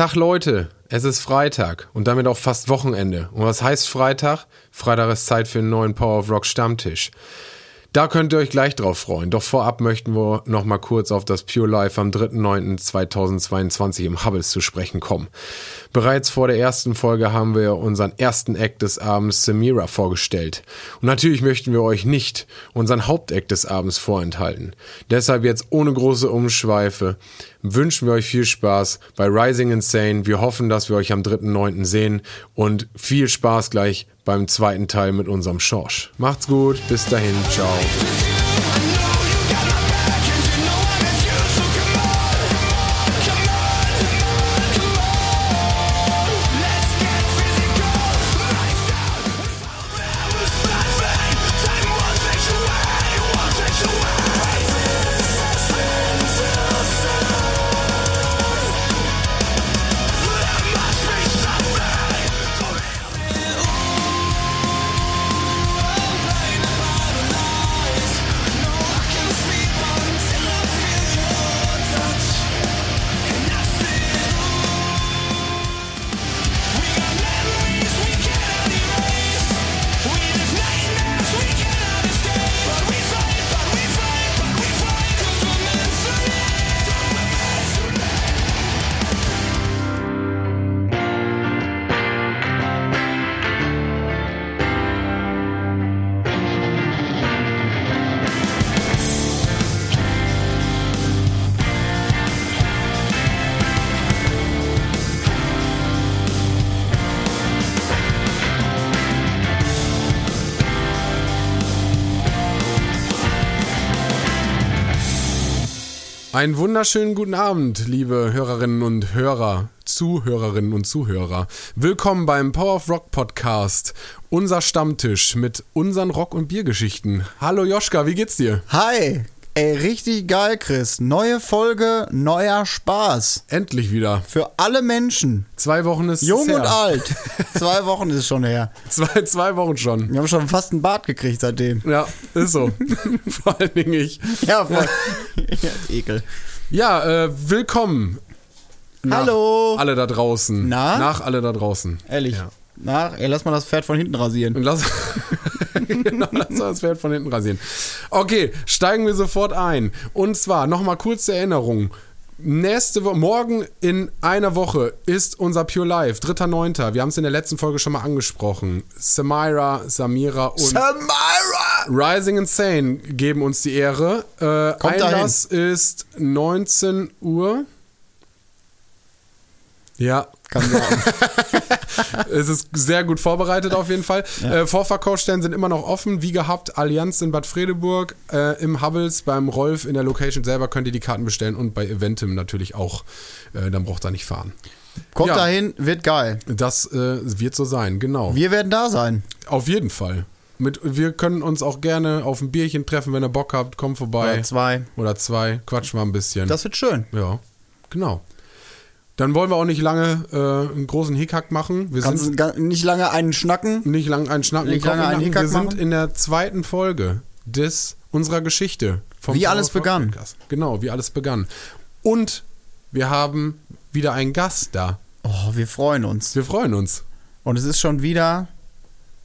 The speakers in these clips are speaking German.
Tag Leute, es ist Freitag und damit auch fast Wochenende. Und was heißt Freitag? Freitag ist Zeit für einen neuen Power of Rock Stammtisch. Da könnt ihr euch gleich drauf freuen. Doch vorab möchten wir noch mal kurz auf das Pure Life am 3.9.2022 im Hubbles zu sprechen kommen. Bereits vor der ersten Folge haben wir unseren ersten Act des Abends Samira vorgestellt. Und natürlich möchten wir euch nicht unseren Hauptakt des Abends vorenthalten. Deshalb jetzt ohne große Umschweife wünschen wir euch viel Spaß bei Rising Insane. Wir hoffen, dass wir euch am 3.9. sehen und viel Spaß gleich beim zweiten Teil mit unserem Schorsch. Macht's gut, bis dahin, ciao. Einen wunderschönen guten Abend, liebe Hörerinnen und Hörer, Zuhörerinnen und Zuhörer. Willkommen beim Power of Rock Podcast, unser Stammtisch mit unseren Rock- und Biergeschichten. Hallo Joschka, wie geht's dir? Hi, ey, richtig geil, Chris. Neue Folge, neuer Spaß. Endlich wieder. Für alle Menschen. Zwei Wochen ist Jung her. und alt. Zwei Wochen ist es schon her. Zwei, zwei Wochen schon. Wir haben schon fast einen Bart gekriegt seitdem. Ja, ist so. Vor allen Dingen ich. Ja, voll. ja, Ekel. Ja, äh, willkommen. Nach Hallo. Alle da draußen. Na? Nach alle da draußen. Ehrlich. Ja. Na, ey, lass mal das Pferd von hinten rasieren. Und lass, genau, lass das Pferd von hinten rasieren. Okay, steigen wir sofort ein. Und zwar nochmal kurze Erinnerung. Nächste Woche, morgen in einer Woche ist unser Pure Life, 3.9. Wir haben es in der letzten Folge schon mal angesprochen. Samira, Samira und Samira! Rising Insane geben uns die Ehre. Äh, Kommt Einlass ist 19 Uhr. Ja, Kann sein. es ist sehr gut vorbereitet auf jeden Fall. Äh, Vorverkaufsstellen sind immer noch offen, wie gehabt. Allianz in Bad Fredeburg, äh, im Hubbles, beim Rolf in der Location selber könnt ihr die Karten bestellen und bei Eventim natürlich auch. Äh, dann braucht ihr nicht fahren. Kommt Ja. dahin, wird geil. Das äh, wird so sein, genau. Wir werden da sein. auf jeden Fall. Mit, wir können uns auch gerne auf ein Bierchen treffen, wenn ihr Bock habt. Kommt vorbei. Oder zwei. Oder zwei. Quatschen wir ein bisschen. Das wird schön. ja, genau. Dann wollen wir auch nicht lange äh, einen großen Hickhack machen. Wir Kannst sind nicht lange einen schnacken. nicht lang einen Schnacken Nicht lange einen machen. Wir Hickhack sind machen? in der zweiten Folge des unserer Geschichte. vom Wie Power alles begann. Podcast. Genau, wie alles begann. Und wir haben wieder einen Gast da. Oh, wir freuen uns. Wir freuen uns. Und es ist schon wieder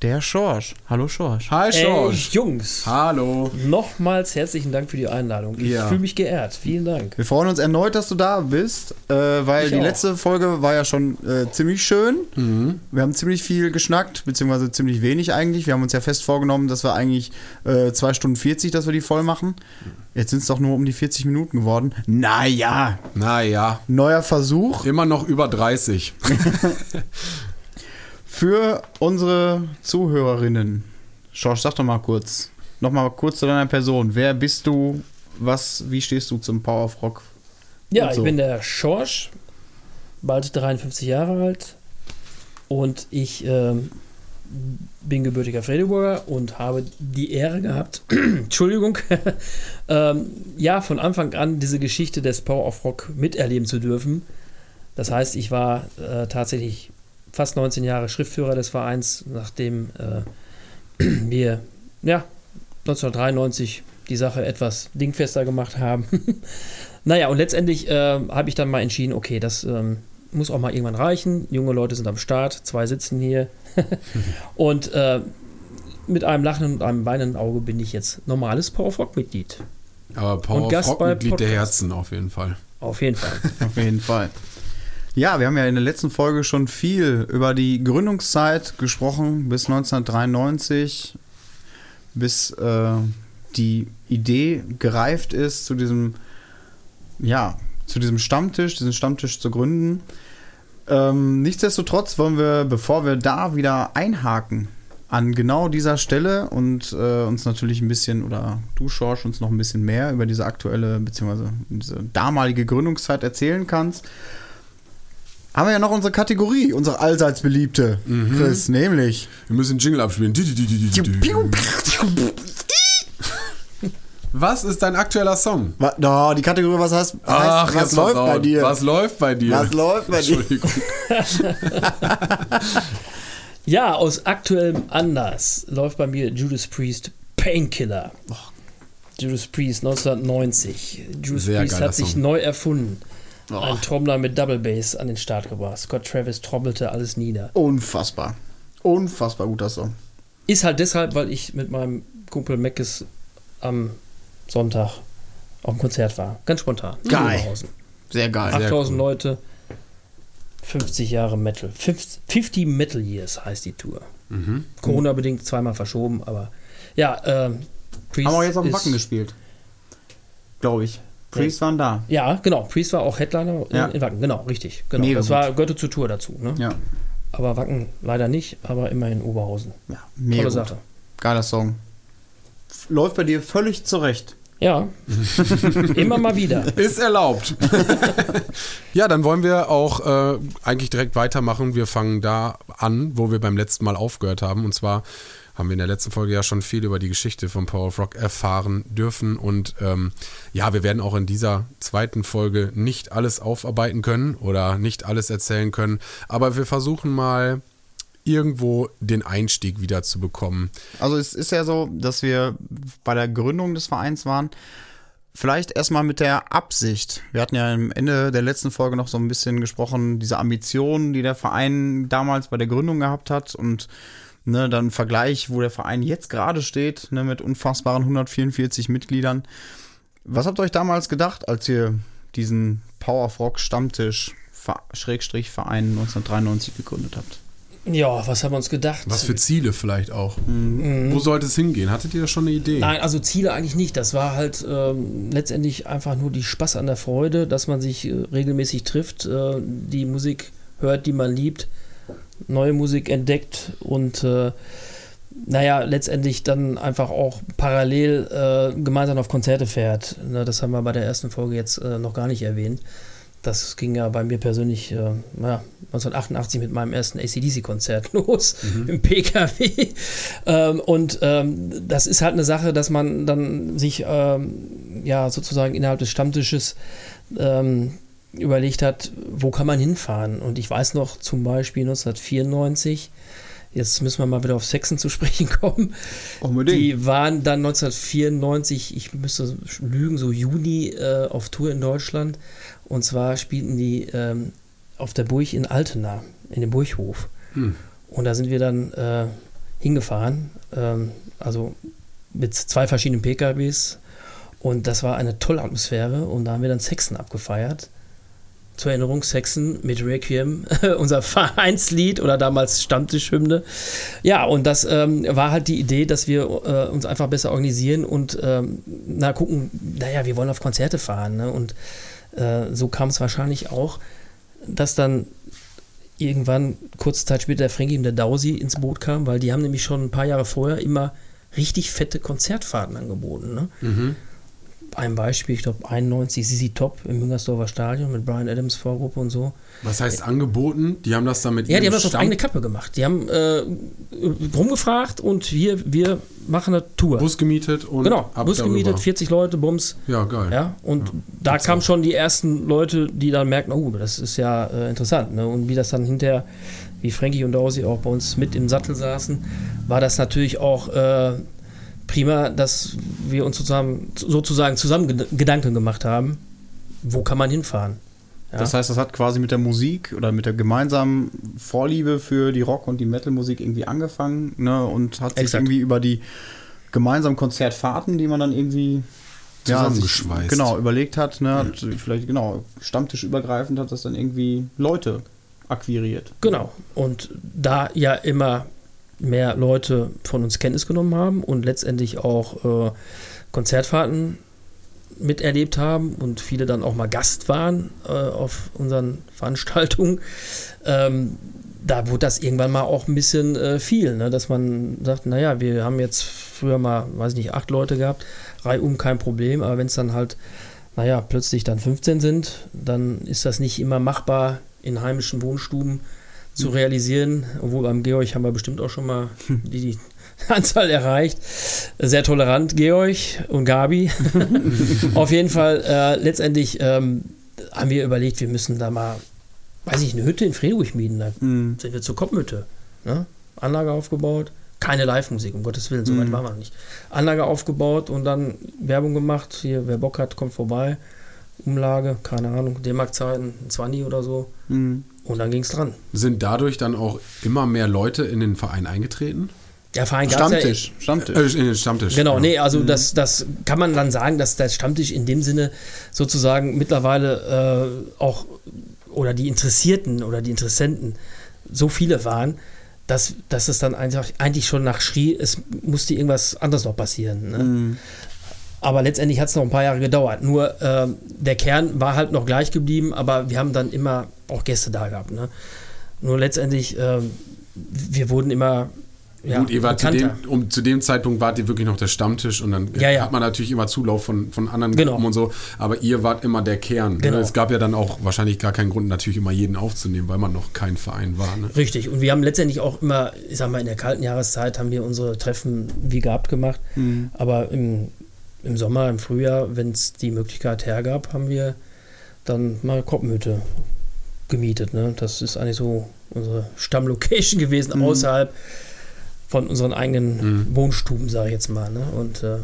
der Schorsch. Hallo Schorsch. Hi, Ey, George. Jungs, Hallo. nochmals herzlichen Dank für die Einladung. Ich Ja. fühle mich geehrt. Vielen Dank. Wir freuen uns erneut, dass du da bist, äh, weil Ich die auch. letzte Folge war ja schon äh, ziemlich schön. Mhm. Wir haben ziemlich viel geschnackt, beziehungsweise ziemlich wenig eigentlich. Wir haben uns ja fest vorgenommen, dass wir eigentlich äh, 2 Stunden 40, dass wir die voll machen. Jetzt sind es doch nur um die 40 Minuten geworden. Naja, Naja, neuer Versuch immer noch über 30. für unsere Zuhörerinnen. Schorsch, sag doch mal kurz. Nochmal kurz zu deiner Person. Wer bist du? Was, wie stehst du zum Power of Rock? Ja, so. ich bin der Schorsch, bald 53 Jahre alt und ich ähm, bin gebürtiger Fredeburger und habe die Ehre gehabt, Entschuldigung, ähm, ja, von Anfang an diese Geschichte des Power of Rock miterleben zu dürfen. Das heißt, ich war äh, tatsächlich fast 19 Jahre Schriftführer des Vereins, nachdem äh, wir ja, 1993 die Sache etwas dingfester gemacht haben. naja, und letztendlich äh, habe ich dann mal entschieden, okay, das ähm, muss auch mal irgendwann reichen. Junge Leute sind am Start, zwei sitzen hier. und äh, mit einem lachenden und einem weinenden Auge bin ich jetzt normales Powerfrog-Mitglied. Aber Power Und Gast Rock bei Mitglied der. Herzen auf jeden Fall. Auf jeden Fall. Auf jeden Fall. Ja, wir haben ja in der letzten Folge schon viel über die Gründungszeit gesprochen, bis 1993, bis äh, die Idee gereift ist, zu diesem, ja, zu diesem Stammtisch, diesen Stammtisch zu gründen. Ähm, nichtsdestotrotz wollen wir, bevor wir da wieder einhaken, an genau dieser Stelle und äh, uns natürlich ein bisschen, oder du, Schorsch, uns noch ein bisschen mehr über diese aktuelle, beziehungsweise diese damalige Gründungszeit erzählen kannst, haben wir ja noch unsere Kategorie, unsere allseits beliebte, Chris, nämlich. Wir müssen Jingle abspielen. Was ist dein aktueller Song? Wa- No, die Kategorie, was heißt, heißt was läuft bei dir? Was läuft bei dir? Was läuft bei dir? Entschuldigung. Ja, aus aktuellem Anlass läuft bei mir Judas Priest Painkiller. Judas Priest 1990. Judas Sehr Priest hat sich Song. neu erfunden. Oh. Ein Trommler mit Double Bass an den Start gebracht. Scott Travis trommelte alles nieder. Unfassbar. Unfassbar guter Song. Ist halt deshalb, weil ich mit meinem Kumpel Meckes am Sonntag auf dem Konzert war. Ganz spontan. Geil. Sehr geil. 8000 cool. Leute, 50 Jahre Metal. 50 50 Metal Years heißt die Tour. Mhm. Corona-bedingt zweimal verschoben, aber ja, ähm, Priest Haben wir jetzt auf dem Wacken gespielt. Glaube ich. Priest waren da. Ja, genau. Priest war auch Headliner in, Ja. in Wacken. Genau, richtig. Genau. Mega das war gehörte zur Tour dazu. Ne? Ja. Aber Wacken leider nicht, aber immerhin Oberhausen. ja mega Tolle gut. Sache. Geiler Song. Läuft bei dir völlig zurecht. Ja, immer mal wieder. Ist erlaubt. ja, dann wollen wir auch äh, eigentlich direkt weitermachen. Wir fangen da an, wo wir beim letzten Mal aufgehört haben. Und zwar haben wir in der letzten Folge ja schon viel über die Geschichte von Power of Rock erfahren dürfen. Und ähm, ja, wir werden auch in dieser zweiten Folge nicht alles aufarbeiten können oder nicht alles erzählen können. Aber wir versuchen mal irgendwo den Einstieg wieder zu bekommen. Also es ist ja so, dass wir bei der Gründung des Vereins waren. Vielleicht erstmal mit der Absicht. Wir hatten ja am Ende der letzten Folge noch so ein bisschen gesprochen, diese Ambitionen, die der Verein damals bei der Gründung gehabt hat und ne, dann ein Vergleich, wo der Verein jetzt gerade steht, ne, mit unfassbaren 144 Mitgliedern. Was habt ihr euch damals gedacht, als ihr diesen Power of Rock Stammtisch Schrägstrich Verein 1993 gegründet habt? Ja, was haben wir uns gedacht? Was für Ziele vielleicht auch. Wo sollte es hingehen? Hattet ihr da schon eine Idee? Nein, also Ziele eigentlich nicht. Das war halt ähm, letztendlich einfach nur die Spaß an der Freude, dass man sich äh, regelmäßig trifft, äh, die Musik hört, die man liebt, neue Musik entdeckt und äh, naja, letztendlich dann einfach auch parallel äh, gemeinsam auf Konzerte fährt. Ne, das haben wir bei der ersten Folge jetzt äh, noch gar nicht erwähnt. Das ging ja bei mir persönlich äh, ja, 1988 mit meinem ersten ACDC-Konzert los im PKW. Ähm, und ähm, das ist halt eine Sache, dass man dann sich ähm, ja sozusagen innerhalb des Stammtisches ähm, überlegt hat, wo kann man hinfahren. Und ich weiß noch zum Beispiel 1994, jetzt müssen wir mal wieder auf Sexen zu sprechen kommen. Unbedingt. Die waren dann 1994, ich müsste lügen, so Juni äh, auf Tour in Deutschland. Und zwar spielten die ähm, auf der Burg in Altena, in dem Burghof. Hm. Und da sind wir dann äh, hingefahren, ähm, also mit zwei verschiedenen PKWs. Und das war eine tolle Atmosphäre. Und da haben wir dann Sexen abgefeiert. Zur Erinnerung, Sexen mit Requiem, unser Vereinslied oder damals Stammtischhymne. Ja, und das ähm, war halt die Idee, dass wir äh, uns einfach besser organisieren und ähm, na gucken, naja, wir wollen auf Konzerte fahren. Ne? Und äh, so kam es wahrscheinlich auch, dass dann irgendwann kurze Zeit später der Frankie und der Dausi ins Boot kam, weil die haben nämlich schon ein paar Jahre vorher immer richtig fette Konzertfahrten angeboten. Ne? Mhm. Ein Beispiel, ich glaube 91 Sisi Top im Müngersdorfer Stadion mit Brian Adams Vorgruppe und so. Was heißt angeboten? Die haben das damit. Ja, die haben das auf eigene Kappe gemacht. Die haben äh, rumgefragt und hier, wir machen eine Tour. Bus gemietet und genau, Bus gemietet, darüber. 40 Leute, Bums. Ja, geil. Ja, und Ja, da kamen schon die ersten Leute, die dann merken, oh, das ist ja äh, interessant. Ne? Und wie das dann hinterher, wie Frankie und Dausi auch bei uns mit im Sattel saßen, war das natürlich auch äh, prima, dass wir uns sozusagen, sozusagen zusammen Ged- Gedanken gemacht haben, wo kann man hinfahren. Ja. Das heißt, das hat quasi mit der Musik oder mit der gemeinsamen Vorliebe für die Rock- und die Metal-Musik irgendwie angefangen ne, und hat sich Exakt. irgendwie über die gemeinsamen Konzertfahrten, die man dann irgendwie ja, sich, Zusammengeschweißt. genau, überlegt hat, ne, hat vielleicht genau stammtischübergreifend hat das dann irgendwie Leute akquiriert. Genau. Und da ja immer mehr Leute von uns Kenntnis genommen haben und letztendlich auch äh, Konzertfahrten miterlebt haben und viele dann auch mal Gast waren äh, auf unseren Veranstaltungen, ähm, da wurde das irgendwann mal auch ein bisschen äh, viel, ne? dass man sagt, naja, wir haben jetzt früher mal, weiß ich nicht, acht Leute gehabt, reihum kein Problem, aber wenn es dann halt, naja, plötzlich dann 15 sind, dann ist das nicht immer machbar in heimischen Wohnstuben zu realisieren, obwohl beim Georg haben wir bestimmt auch schon mal die, die Anzahl erreicht. Sehr tolerant, Georg und Gabi. Auf jeden Fall, äh, letztendlich ähm, haben wir überlegt, wir müssen da mal, weiß ich, eine Hütte in Friedrich mieten. Da Mhm. sind wir zur Koppenhütte. Ne? Anlage aufgebaut. Keine Live-Musik, um Gottes Willen, so weit Mhm. waren wir noch nicht. Anlage aufgebaut und dann Werbung gemacht. Hier, wer Bock hat, kommt vorbei. Umlage, keine Ahnung, D-Mark-Zeiten, 20 oder so. Mhm. Und dann ging es dran. Sind dadurch dann auch immer mehr Leute in den Verein eingetreten? Der Verein gab's ja, Stammtisch, Stammtisch. Äh, in den Stammtisch. Genau, ja. nee, also das, das kann man dann sagen, dass der Stammtisch in dem Sinne sozusagen mittlerweile äh, auch oder die Interessierten oder die Interessenten so viele waren, dass, dass es dann einfach eigentlich schon nach schrie, es musste irgendwas anderes noch passieren. Ne? Mhm. Aber letztendlich hat es noch ein paar Jahre gedauert. Nur ähm, der Kern war halt noch gleich geblieben, aber wir haben dann immer auch Gäste da gehabt. Ne? Nur letztendlich, ähm, wir wurden immer ja, Gut, ihr wart zu dem, um, zu dem Zeitpunkt wart ihr wirklich noch der Stammtisch und dann Ja, ja. hat man natürlich immer Zulauf von, von anderen Genau. Gruppen und so, aber ihr wart immer der Kern. Genau. Ne? Es gab ja dann auch wahrscheinlich gar keinen Grund, natürlich immer jeden aufzunehmen, weil man noch kein Verein war. Ne? Richtig. Und wir haben letztendlich auch immer, ich sag mal, in der kalten Jahreszeit haben wir unsere Treffen wie gehabt gemacht. Mhm. Aber im, im Sommer, im Frühjahr, wenn es die Möglichkeit hergab, haben wir dann mal Koppenhütte gemietet. Ne? Das ist eigentlich so unsere Stammlocation gewesen, Mhm. außerhalb von unseren eigenen Mhm. Wohnstuben, sage ich jetzt mal. Ne? Und äh,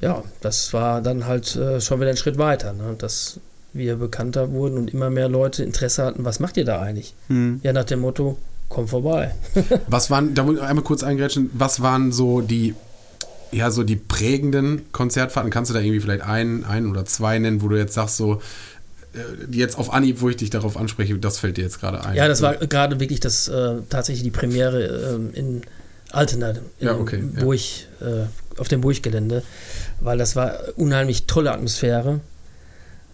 ja, das war dann halt äh, schon wieder ein Schritt weiter, ne? dass wir bekannter wurden und immer mehr Leute Interesse hatten, was macht ihr da eigentlich? Mhm. Ja, nach dem Motto, komm vorbei. Was waren, da muss ich einmal kurz eingrätschen, was waren so die, ja, so die prägenden Konzertfahrten? Kannst du da irgendwie vielleicht ein, ein oder zwei nennen, wo du jetzt sagst, so, jetzt auf Anhieb, wo ich dich darauf anspreche, das fällt dir jetzt gerade ein? Ja, das war gerade wirklich das äh, tatsächlich die Premiere ähm, in Altena, in Ja, okay, ja. Burg, äh, auf dem Burggelände, weil das war unheimlich tolle Atmosphäre.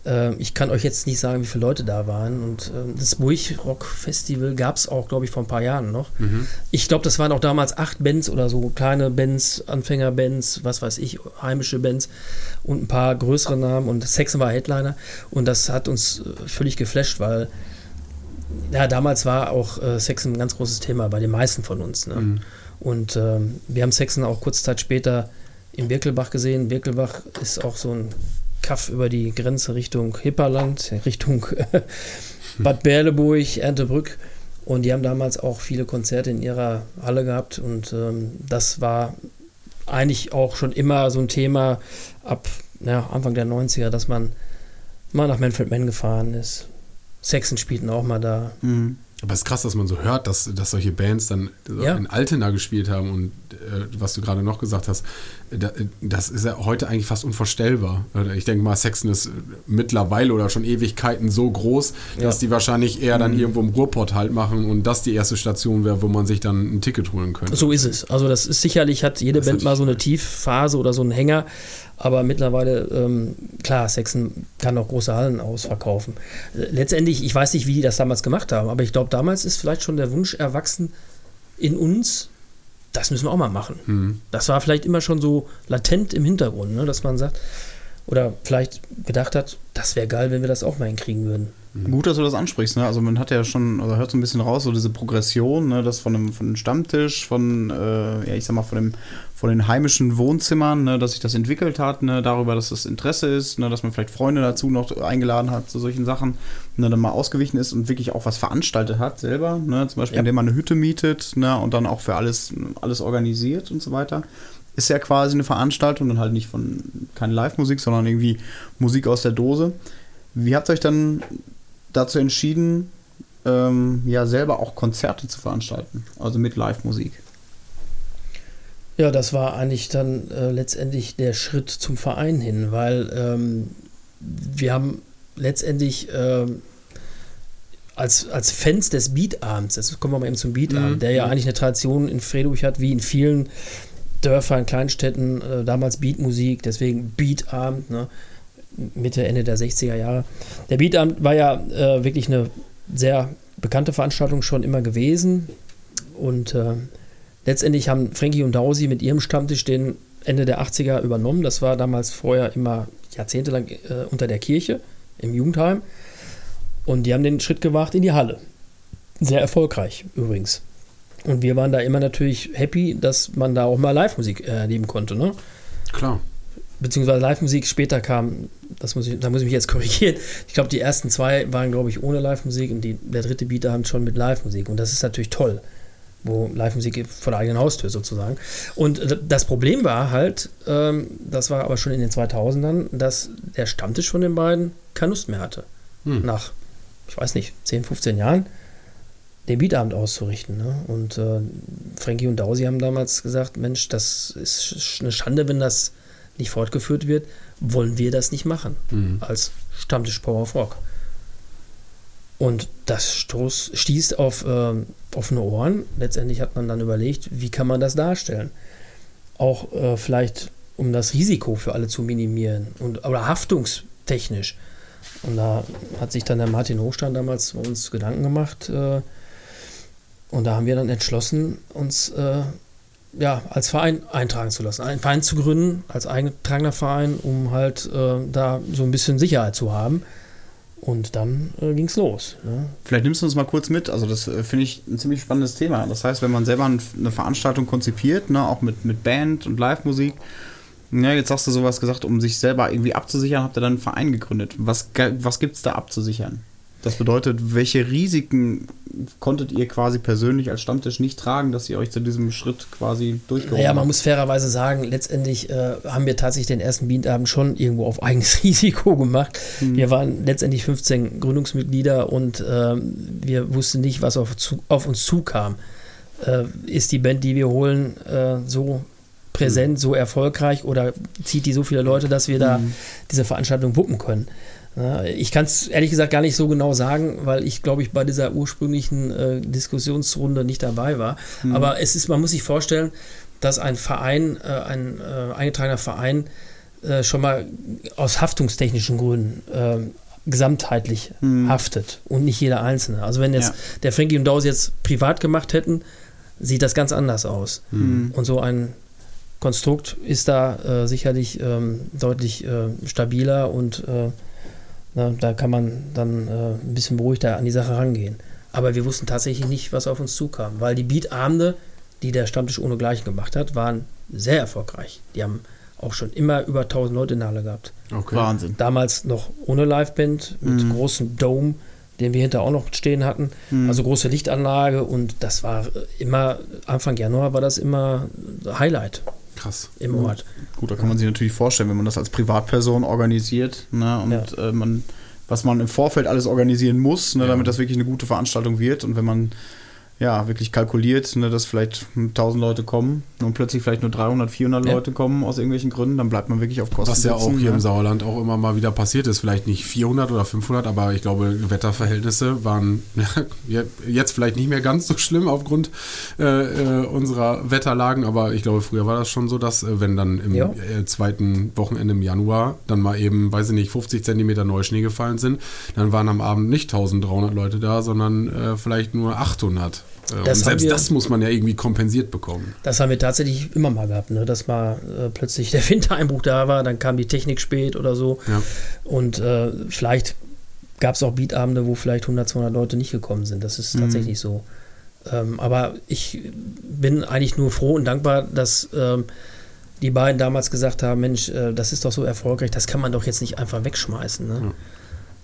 Ähm, ich kann euch jetzt nicht sagen, wie viele Leute da waren. Und ähm, das Burg Rock Festival gab es auch, glaube ich, vor ein paar Jahren noch. Mhm. Ich glaube, das waren auch damals acht Bands oder so, kleine Bands, Anfängerbands, was weiß ich, heimische Bands und ein paar größere Namen und Saxon war Headliner und das hat uns äh, völlig geflasht, weil ja, damals war auch äh, Saxon ein ganz großes Thema bei den meisten von uns. Ne? Mhm. Und ähm, wir haben Saxon auch kurze Zeit später in Birkelbach gesehen. Birkelbach ist auch so ein Kaff über die Grenze Richtung Hipperland, Richtung Bad Berleburg, Erntebrück. Und die haben damals auch viele Konzerte in ihrer Halle gehabt. Und ähm, das war eigentlich auch schon immer so ein Thema ab ja, Anfang der 90er, dass man mal nach Manfred Mann gefahren ist. Saxon spielten auch mal da. Mhm. Aber es ist krass, dass man so hört, dass, dass solche Bands dann Ja. in Altena gespielt haben und äh, was du gerade noch gesagt hast, äh, da, das ist ja heute eigentlich fast unvorstellbar. Ich denke mal, Saxon ist äh, mittlerweile oder schon Ewigkeiten so groß, dass Ja. die wahrscheinlich eher dann irgendwo im Ruhrpott halt machen und das die erste Station wäre, wo man sich dann ein Ticket holen könnte. So ist es. Also das ist sicherlich, hat jede Das Band mal so eine Tiefphase oder so einen Hänger. Aber mittlerweile, ähm, klar, Saxon kann auch große Hallen ausverkaufen. Letztendlich, ich weiß nicht, wie die das damals gemacht haben, aber ich glaube, damals ist vielleicht schon der Wunsch erwachsen in uns, das müssen wir auch mal machen. Hm. Das war vielleicht immer schon so latent im Hintergrund, ne, dass man sagt, oder vielleicht gedacht hat, das wäre geil, wenn wir das auch mal hinkriegen würden. Gut, dass du das ansprichst. Ne? Also man hat ja schon, also hört so ein bisschen raus, so diese Progression, ne? das von einem, von einem Stammtisch, von, äh, ja ich sag mal, von, dem, von den heimischen Wohnzimmern, ne? dass sich das entwickelt hat, ne? darüber, dass das Interesse ist, ne? dass man vielleicht Freunde dazu noch eingeladen hat zu solchen Sachen, ne? dann mal ausgewichen ist und wirklich auch was veranstaltet hat selber, ne? zum Beispiel Ja. indem man eine Hütte mietet ne? und dann auch für alles, alles organisiert und so weiter. Ist ja quasi eine Veranstaltung, dann halt nicht von keine Live-Musik, sondern irgendwie Musik aus der Dose. Wie habt ihr euch dann dazu entschieden, ähm, ja selber auch Konzerte zu veranstalten, also mit Live-Musik. Ja, das war eigentlich dann äh, letztendlich der Schritt zum Verein hin, weil ähm, wir haben letztendlich ähm, als, als Fans des Beatabends, jetzt kommen wir mal eben zum Beatabend, Mhm. der ja Mhm. eigentlich eine Tradition in Freduch hat, wie in vielen Dörfern, Kleinstädten, äh, damals Beatmusik, deswegen Beatabend, ne? Mitte, Ende der 60er Jahre. Der Beatabend war ja äh, wirklich eine sehr bekannte Veranstaltung schon immer gewesen und äh, letztendlich haben Frankie und Dausi mit ihrem Stammtisch den Ende der 80er übernommen. Das war damals vorher immer jahrzehntelang äh, unter der Kirche im Jugendheim. Und die haben den Schritt gewagt in die Halle. Sehr erfolgreich übrigens. Und wir waren da immer natürlich happy, dass man da auch mal Live-Musik erleben konnte. Ne? Klar. Beziehungsweise Live-Musik später kam, das muss ich, da muss ich mich jetzt korrigieren. Ich glaube, die ersten zwei waren, glaube ich, ohne Live-Musik und die, der dritte Bieter haben schon mit Live-Musik. Und das ist natürlich toll, wo Live-Musik vor der eigenen Haustür sozusagen. Und das Problem war halt, ähm, das war aber schon in den 2000ern, dass der Stammtisch von den beiden keine Lust mehr hatte. Hm. Nach, ich weiß nicht, 10, 15 Jahren den Beatabend auszurichten. Ne? Und äh, Frankie und Dausi haben damals gesagt, Mensch, das ist eine Schande, wenn das nicht fortgeführt wird, wollen wir das nicht machen Mhm. als Stammtisch Power of Rock. Und das stoß, stieß auf ähm, offene Ohren. Letztendlich hat man dann überlegt, wie kann man das darstellen? Auch äh, vielleicht, um das Risiko für alle zu minimieren und oder haftungstechnisch. Und da hat sich dann der Martin Hochstein damals bei uns Gedanken gemacht. Äh, und da haben wir dann entschlossen, uns äh, ja, als Verein eintragen zu lassen. Einen Verein zu gründen, als eingetragener Verein, um halt äh, da so ein bisschen Sicherheit zu haben. Und dann äh, ging es los. Ne? Vielleicht nimmst du uns mal kurz mit. Also, das äh, finde ich ein ziemlich spannendes Thema. Das heißt, wenn man selber ein, eine Veranstaltung konzipiert, ne, auch mit, mit Band und Live-Musik, ja, jetzt hast du sowas gesagt, um sich selber irgendwie abzusichern, habt ihr dann einen Verein gegründet. Was, was gibt es da abzusichern? Das bedeutet, welche Risiken konntet ihr quasi persönlich als Stammtisch nicht tragen, dass ihr euch zu diesem Schritt quasi durchgehoben Naja, man habt? muss fairerweise sagen, letztendlich äh, haben wir tatsächlich den ersten Beatabend schon irgendwo auf eigenes Risiko gemacht. Wir waren letztendlich 15 Gründungsmitglieder und ähm, wir wussten nicht, was auf, zu, auf uns zukam. Äh, ist die Band, die wir holen, äh, so präsent, so erfolgreich oder zieht die so viele Leute, dass wir da diese Veranstaltung wuppen können? Ich kann es ehrlich gesagt gar nicht so genau sagen, weil ich glaube ich bei dieser ursprünglichen äh, Diskussionsrunde nicht dabei war. Aber es ist, man muss sich vorstellen, dass ein Verein, äh, ein äh, eingetragener Verein äh, schon mal aus haftungstechnischen Gründen äh, gesamtheitlich haftet und nicht jeder Einzelne. Also wenn jetzt Ja. der Frankie und Daus jetzt privat gemacht hätten, sieht das ganz anders aus. Mhm. Und so ein Konstrukt ist da äh, sicherlich ähm, deutlich stabiler und äh, na, da kann man dann äh, ein bisschen beruhigter an die Sache rangehen. Aber wir wussten tatsächlich nicht, was auf uns zukam, weil die Beatabende, die der Stammtisch ohne Gleichen gemacht hat, waren sehr erfolgreich. Die haben auch schon immer über 1000 Leute in der Halle gehabt. Okay. Wahnsinn. Damals noch ohne Liveband, mit Mhm. großem Dome, den wir hinter auch noch stehen hatten. Mhm. Also große Lichtanlage und das war immer, Anfang Januar war das immer Highlight Krass. im Ort. Gut, da kann man sich natürlich vorstellen, wenn man das als Privatperson organisiert ne, und Ja. äh, man, was man im Vorfeld alles organisieren muss, ne, Ja. damit das wirklich eine gute Veranstaltung wird und wenn man ja wirklich kalkuliert, ne, dass vielleicht 1000 Leute kommen und plötzlich vielleicht nur 300, 400 Ja. Leute kommen aus irgendwelchen Gründen, dann bleibt man wirklich auf Kosten Was ja auch hier ne? im Sauerland auch immer mal wieder passiert ist. Vielleicht nicht 400 oder 500, aber ich glaube, Wetterverhältnisse waren jetzt vielleicht nicht mehr ganz so schlimm aufgrund äh, äh, unserer Wetterlagen. Aber ich glaube, früher war das schon so, dass äh, wenn dann im Ja. äh, zweiten Wochenende im Januar dann mal eben, weiß ich nicht, 50 Zentimeter Neuschnee gefallen sind, dann waren am Abend nicht 1300 Leute da, sondern äh, vielleicht nur 800. Äh, und Das haben selbst wir- das muss man ja irgendwie kompensiert bekommen. Das haben wir tatsächlich immer mal gehabt, ne? dass mal äh, plötzlich der Wintereinbruch da war, dann kam die Technik spät oder so. Ja. Und äh, vielleicht gab es auch Beatabende, wo vielleicht 100, 200 Leute nicht gekommen sind. Das ist Mhm. tatsächlich so. Ähm, aber ich bin eigentlich nur froh und dankbar, dass ähm, die beiden damals gesagt haben, Mensch, äh, das ist doch so erfolgreich, das kann man doch jetzt nicht einfach wegschmeißen. Ne? Ja.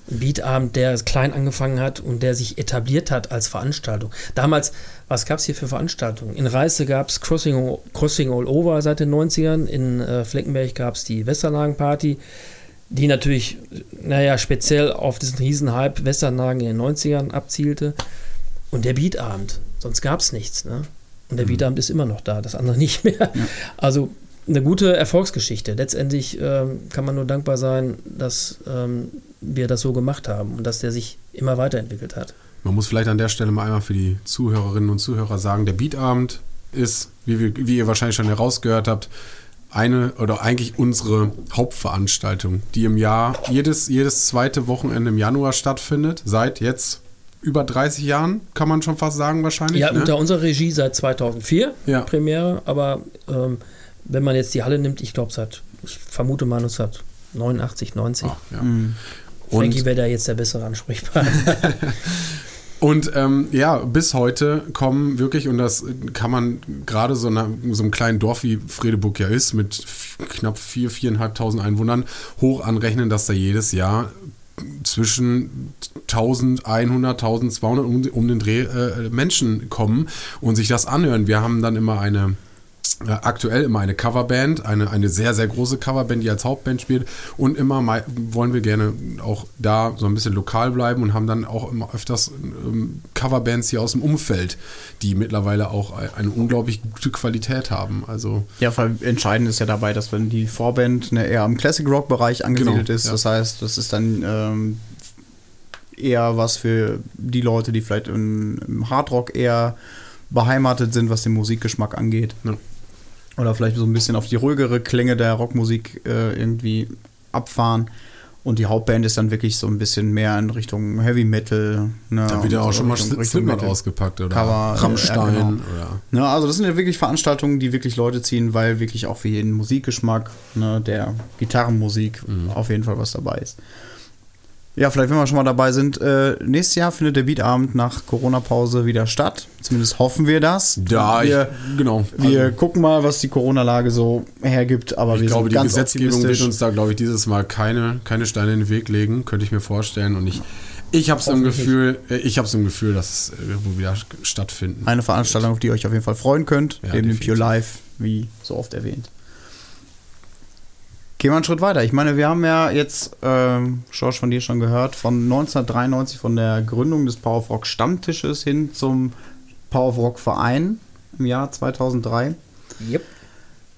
Beatabend, der klein angefangen hat und der sich etabliert hat als Veranstaltung. Damals, was gab es hier für Veranstaltungen? In Reiße gab es Crossing, Crossing All Over seit den 90ern, in äh, Fleckenberg gab es die Westerlagen-Party, die natürlich, naja, speziell auf diesen Riesenhype Westernhagen in den 90ern abzielte. Und der Beatabend, sonst gab es nichts. Ne? Und der mhm. Beatabend ist immer noch da, das andere nicht mehr. Ja. Also eine gute Erfolgsgeschichte. Letztendlich ähm, kann man nur dankbar sein, dass ähm, wir das so gemacht haben und dass der sich immer weiterentwickelt hat. Man muss vielleicht an der Stelle mal einmal für die Zuhörerinnen und Zuhörer sagen, der Beatabend ist, wie, wir, wie ihr wahrscheinlich schon herausgehört habt, eine oder eigentlich unsere Hauptveranstaltung, die im Jahr jedes, jedes zweite Wochenende im Januar stattfindet, seit jetzt über 30 Jahren, kann man schon fast sagen wahrscheinlich. Ja, ne? unter unserer Regie seit 2004 ja. Premiere, aber ähm, wenn man jetzt die Halle nimmt, ich glaube seit, ich vermute mal 1989, 90. Ach, ja. mhm. Frankie wäre da jetzt der bessere Ansprechpartner. Und ähm, ja, bis heute kommen wirklich, und das kann man gerade so, in so einem kleinen Dorf wie Fredeburg ja ist, mit knapp 4.000, 4.500 Einwohnern, hoch anrechnen, dass da jedes Jahr zwischen 1100, 1200 um, um den Dreh äh, Menschen kommen und sich das anhören. Wir haben dann immer eine aktuell immer eine Coverband, eine, eine sehr, sehr große Coverband, die als Hauptband spielt. Und immer wollen wir gerne auch da so ein bisschen lokal bleiben und haben dann auch immer öfters ähm, Coverbands hier aus dem Umfeld, die mittlerweile auch eine unglaublich gute Qualität haben. Also ja, vor allem entscheidend ist ja dabei, dass wenn die Vorband ne, eher im Classic Rock Bereich angesiedelt genau, ist. Ja. Das heißt, das ist dann ähm, eher was für die Leute, die vielleicht im, im Hardrock eher beheimatet sind, was den Musikgeschmack angeht. Ja oder vielleicht so ein bisschen auf die ruhigere Klänge der Rockmusik äh, irgendwie abfahren. Und die Hauptband ist dann wirklich so ein bisschen mehr in Richtung Heavy Metal. Ne, da wird ja auch schon mal Slipknot ausgepackt oder Cover, Rammstein. Ja, genau. ne, also das sind ja wirklich Veranstaltungen, die wirklich Leute ziehen, weil wirklich auch für jeden Musikgeschmack ne, der Gitarrenmusik mhm. auf jeden Fall was dabei ist. Ja, vielleicht, wenn wir schon mal dabei sind, äh, nächstes Jahr findet der Beatabend nach Corona-Pause wieder statt. Zumindest hoffen wir das. Ja, wir, ich, genau. Wir also, gucken mal, was die Corona-Lage so hergibt. Aber ich wir glaube, die Gesetzgebung wird uns da, glaube ich, dieses Mal keine, keine Steine in den Weg legen. Könnte ich mir vorstellen. Und ich, ich habe es im Gefühl, äh, ich habe es im Gefühl, dass es irgendwo wieder stattfinden. Eine Veranstaltung, auf die ihr euch auf jeden Fall freuen könnt. Ja, neben dem Pure Life, wie so oft erwähnt. Gehen wir einen Schritt weiter. Ich meine, wir haben ja jetzt, ähm, George, von dir schon gehört, von 1993, von der Gründung des Power of Rock Stammtisches hin zum Power of Rock Verein im Jahr 2003. Yep.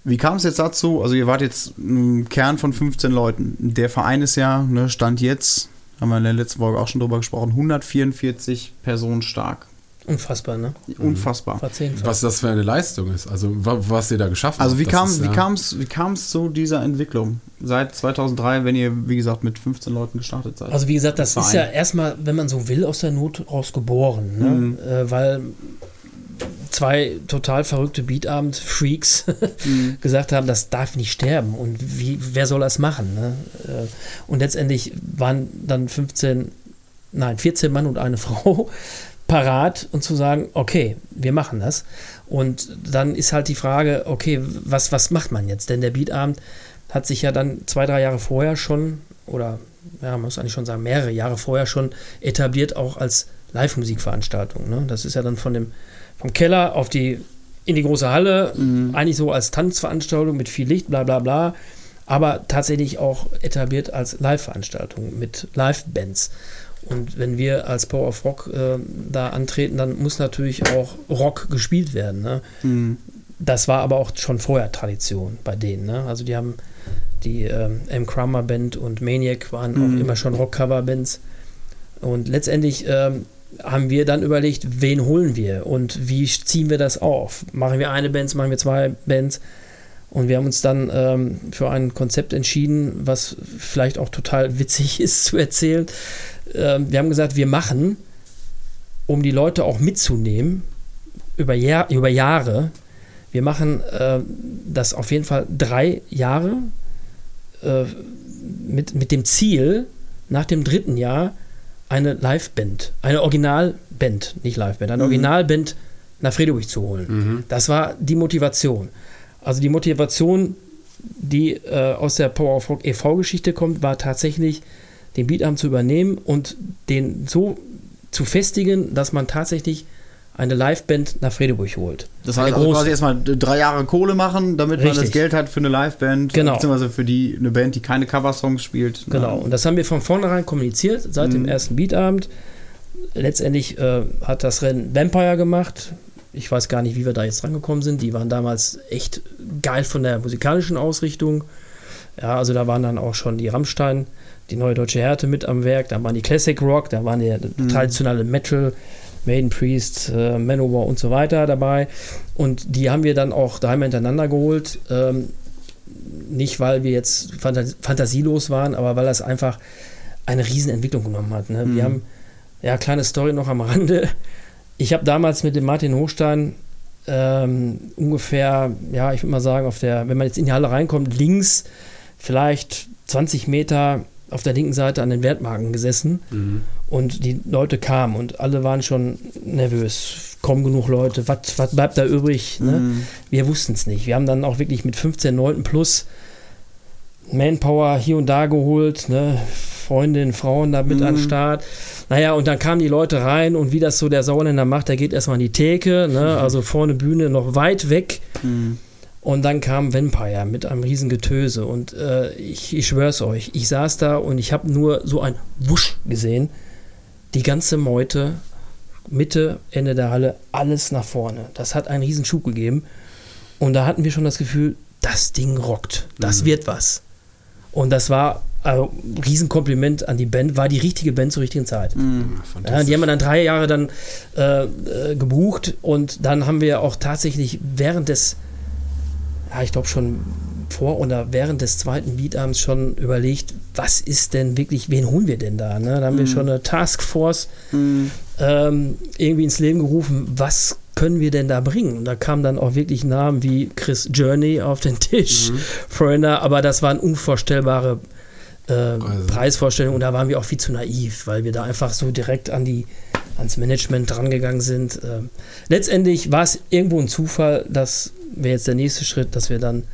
Wie kam es jetzt dazu? Also ihr wart jetzt ein Kern von 15 Leuten. Der Verein ist ja, ne, Stand jetzt, haben wir in der letzten Folge auch schon drüber gesprochen, 144 Personen stark. Unfassbar, ne? Unfassbar. Was das für eine Leistung ist, also was ihr da geschafft habt. Also wie kam es wie kam's, wie kam's zu dieser Entwicklung? Seit 2003, wenn ihr, wie gesagt, mit 15 Leuten gestartet seid. Also wie gesagt, das ist ja erstmal, wenn man so will, aus der Not raus geboren. Ne? Mhm. Äh, weil zwei total verrückte Beatabend-Freaks mhm. gesagt haben, das darf nicht sterben. Und wie, wer soll das machen? Ne? Äh, und letztendlich waren dann 15, nein, 14 Mann und eine Frau parat und zu sagen, okay, wir machen das. Und dann ist halt die Frage, okay, was, was macht man jetzt? Denn der Beatabend hat sich ja dann zwei, drei Jahre vorher schon, oder ja, man muss eigentlich schon sagen, mehrere Jahre vorher schon etabliert, auch als Live-Musikveranstaltung. Ne? Das ist ja dann von dem, vom Keller auf die, in die große Halle, mhm. eigentlich so als Tanzveranstaltung mit viel Licht, bla bla bla, aber tatsächlich auch etabliert als Live-Veranstaltung mit Live-Bands. Und wenn wir als Power of Rock äh, da antreten, dann muss natürlich auch Rock gespielt werden. Ne? Mhm. Das war aber auch schon vorher Tradition bei denen. Ne? Also die haben die ähm, M. Kramer Band und Maniac waren mhm. auch immer schon Rock-Cover-Bands. Und letztendlich ähm, haben wir dann überlegt, wen holen wir und wie ziehen wir das auf? Machen wir eine Band, machen wir zwei Bands? Und wir haben uns dann ähm, für ein Konzept entschieden, was vielleicht auch total witzig ist zu erzählen äh, wir haben gesagt, wir machen, um die Leute auch mitzunehmen, über, Jahr, über Jahre, wir machen äh, das auf jeden Fall drei Jahre äh, mit, mit dem Ziel, nach dem dritten Jahr eine Liveband, eine Originalband, nicht Liveband, eine mhm. Originalband nach Friedrich zu holen. Mhm. Das war die Motivation. Also die Motivation, die äh, aus der Power of Rock e.V.-Geschichte kommt, war tatsächlich den Beatarm zu übernehmen und den so zu festigen, dass man tatsächlich eine Liveband nach Fredeburg holt. Das Eine heißt also große. quasi erstmal drei Jahre Kohle machen, damit man Richtig. das Geld hat für eine Liveband. Genau. Beziehungsweise für die, eine Band, die keine Coversongs spielt. Genau, und das haben wir von vornherein kommuniziert, seit Mhm. dem ersten Beatabend. Letztendlich äh, hat das Rennen Vampire gemacht. Ich weiß gar nicht, wie wir da jetzt rangekommen sind. Die waren damals echt geil von der musikalischen Ausrichtung. Ja, also da waren dann auch schon die Rammstein, die neue deutsche Härte mit am Werk. Da waren die Classic Rock, da waren die traditionelle Metal, Maiden Priest, äh, Manowar und so weiter dabei. Und die haben wir dann auch dreimal hintereinander geholt. Ähm, nicht, weil wir jetzt fantas fantasielos waren, aber weil das einfach eine Riesenentwicklung genommen hat. Ne? Wir haben, ja, kleine Story noch am Rande. Ich habe damals mit dem Martin Hochstein ähm, ungefähr, ja, ich würde mal sagen, auf der, wenn man jetzt in die Halle reinkommt, links vielleicht 20 Meter auf der linken Seite an den Wertmarken gesessen und die Leute kamen und alle waren schon nervös. Kommen genug Leute, was bleibt da übrig? Ne? Mhm. Wir wussten es nicht. Wir haben dann auch wirklich mit 15 Leuten plus Manpower hier und da geholt, ne? Freundinnen, Frauen da mit Mhm. an den Start. Naja, und dann kamen die Leute rein und wie das so der Sauerländer macht, der geht erstmal an die Theke, ne? also vorne Bühne noch weit weg. Mhm. Und dann kam Vampire mit einem riesen Getöse und äh, ich, ich schwör's euch, ich saß da und ich habe nur so ein Wusch gesehen. Die ganze Meute, Mitte, Ende der Halle, alles nach vorne. Das hat einen riesen Schub gegeben. Und da hatten wir schon das Gefühl, das Ding rockt. Das wird was. Und das war also, ein Riesenkompliment an die Band, war die richtige Band zur richtigen Zeit. Mhm. Ja, die haben wir dann drei Jahre dann äh, äh, gebucht und dann haben wir auch tatsächlich während des, ja, ich glaube schon vor oder während des zweiten Beatabends schon überlegt, was ist denn wirklich, wen holen wir denn da? Ne? Da haben wir schon eine Taskforce Mhm. ähm, irgendwie ins Leben gerufen, was können wir denn da bringen? Und da kamen dann auch wirklich Namen wie Chris Journey auf den Tisch, Foreigner, aber das waren unvorstellbare äh, Preisvorstellungen und da waren wir auch viel zu naiv, weil wir da einfach so direkt an die, ans Management drangegangen sind. Ähm, letztendlich war es irgendwo ein Zufall, das wäre jetzt der nächste Schritt, dass wir dann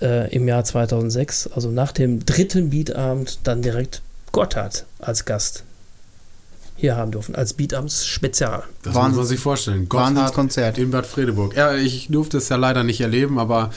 äh, im Jahr 2006, also nach dem dritten Beatabend, dann direkt Gotthard als Gast hier haben dürfen, als Beatabends Spezial. Das Wahnsinn- muss man sich vorstellen. Gotthard in Bad Fredeburg. Ja, ich durfte es ja leider nicht erleben, aber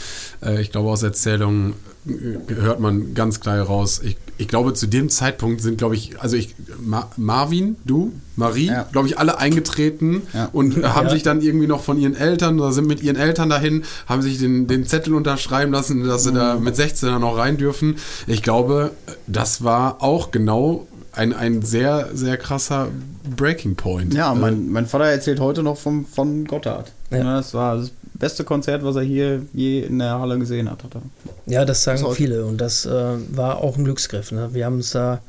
äh, ich glaube, aus Erzählungen äh, hört man ganz klar raus. Ich, ich glaube, zu dem Zeitpunkt sind, glaube ich, also ich, Ma Marvin, du, Marie, Ja. glaube ich, alle eingetreten Ja. und haben Ja. sich dann irgendwie noch von ihren Eltern oder sind mit ihren Eltern dahin, haben sich den, den Zettel unterschreiben lassen, dass sie da mit 16 dann noch rein dürfen. Ich glaube, das war auch genau ein, ein sehr, sehr krasser Breaking Point. Ja, Äh, mein, mein Vater erzählt heute noch vom, von Gotthard. Ja. Ja. Das war das beste Konzert, was er hier je in der Halle gesehen hat. hat er. Ja, das sagen Das viele und das äh, war auch ein Glücksgriff. Ne? Wir haben uns da,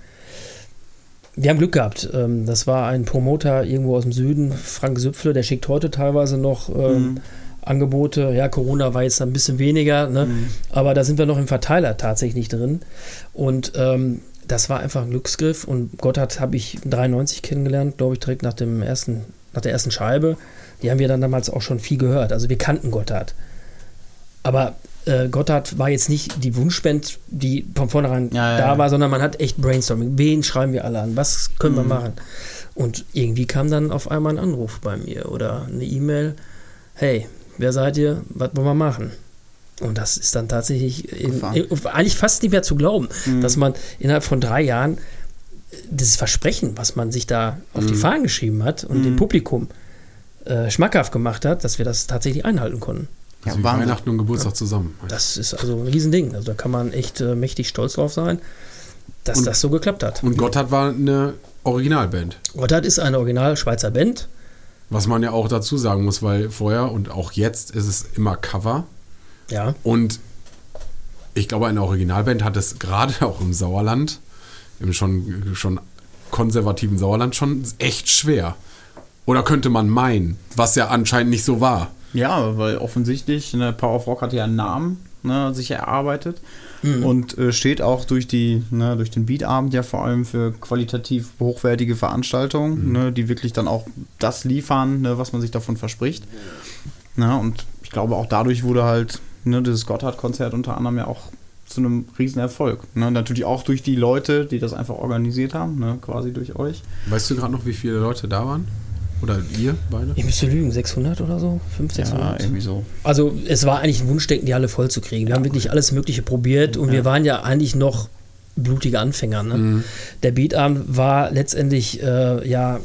wir haben Glück gehabt. Ähm, das war ein Promoter irgendwo aus dem Süden, Frank Süpfle, der schickt heute teilweise noch ähm, Mhm. Angebote. Ja, Corona war jetzt ein bisschen weniger, ne? Mhm. aber da sind wir noch im Verteiler tatsächlich drin. Und ähm, das war einfach ein Glücksgriff und Gotthard habe ich 93 kennengelernt, glaube ich, direkt nach dem ersten, nach der ersten Scheibe. Die haben wir dann damals auch schon viel gehört. Also wir kannten Gotthard. Aber äh, Gotthard war jetzt nicht die Wunschband, die von vornherein Ja, da ja. war, sondern man hat echt Brainstorming. Wen schreiben wir alle an? Was können wir Mhm. machen? Und irgendwie kam dann auf einmal ein Anruf bei mir oder eine E-Mail. Hey, wer seid ihr? Was wollen wir machen? Und das ist dann tatsächlich in, in, eigentlich fast nicht mehr zu glauben, Mhm. dass man innerhalb von drei Jahren dieses Versprechen, was man sich da auf die Mhm. Fahnen geschrieben hat und Mhm. dem Publikum äh, schmackhaft gemacht hat, dass wir das tatsächlich einhalten konnten. Also Ja. Weihnachten und Geburtstag zusammen. Das ist also ein Riesending. Also da kann man echt äh, mächtig stolz drauf sein, dass Und- das so geklappt hat. Und Gotthard war eine Originalband. Gotthard ist eine original Schweizer Band. Was man ja auch dazu sagen muss, weil vorher und auch jetzt ist es immer Cover. Ja, Und ich glaube, eine Originalband hat es gerade auch im Sauerland, im schon, schon konservativen Sauerland, schon echt schwer. Oder könnte man meinen, was ja anscheinend nicht so war. Ja, weil offensichtlich, ne, Power of Rock hat ja einen Namen ne, sich erarbeitet und äh, steht auch durch, die, ne, durch den Beatabend ja vor allem für qualitativ hochwertige Veranstaltungen, ne, die wirklich dann auch das liefern, ne, was man sich davon verspricht. Na, und ich glaube, auch dadurch wurde halt ne, dieses Gotthard-Konzert unter anderem ja auch zu einem riesen Erfolg. Ne? Natürlich auch durch die Leute, die das einfach organisiert haben, ne, quasi durch euch. Weißt du gerade noch, wie viele Leute da waren? Oder ihr beide? Ich müsste lügen, 600 oder so? 500, 600? Ja, irgendwie so. Also es war eigentlich ein Wunschdenken, die Halle voll zu kriegen. Wir haben wirklich alles Mögliche probiert und wir waren ja eigentlich noch blutige Anfänger. Ne? Der Beatabend war letztendlich äh, ja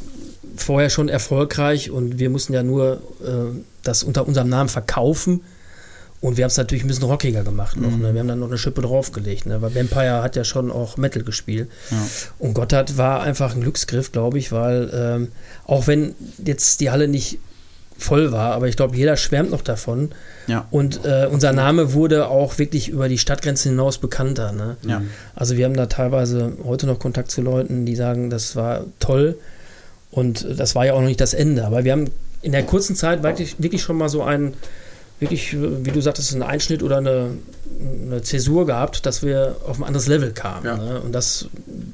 vorher schon erfolgreich und wir mussten ja nur äh, das unter unserem Namen verkaufen. Und wir haben es natürlich ein bisschen rockiger gemacht noch. Ne? Wir haben dann noch eine Schippe draufgelegt, ne? weil Vampire hat ja schon auch Metal gespielt. Und Gotthard war einfach ein Glücksgriff, glaube ich, weil ähm, auch wenn jetzt die Halle nicht voll war, aber ich glaube, jeder schwärmt noch davon. Ja. Und äh, unser Name wurde auch wirklich über die Stadtgrenzen hinaus bekannter. Ne? Ja. Also wir haben da teilweise heute noch Kontakt zu Leuten, die sagen, das war toll. Und das war ja auch noch nicht das Ende. Aber wir haben in der kurzen Zeit wirklich, wirklich schon mal so einen, wirklich, wie du sagtest, einen Einschnitt oder eine, eine Zäsur gehabt, dass wir auf ein anderes Level kamen. Ja. Ne? Und das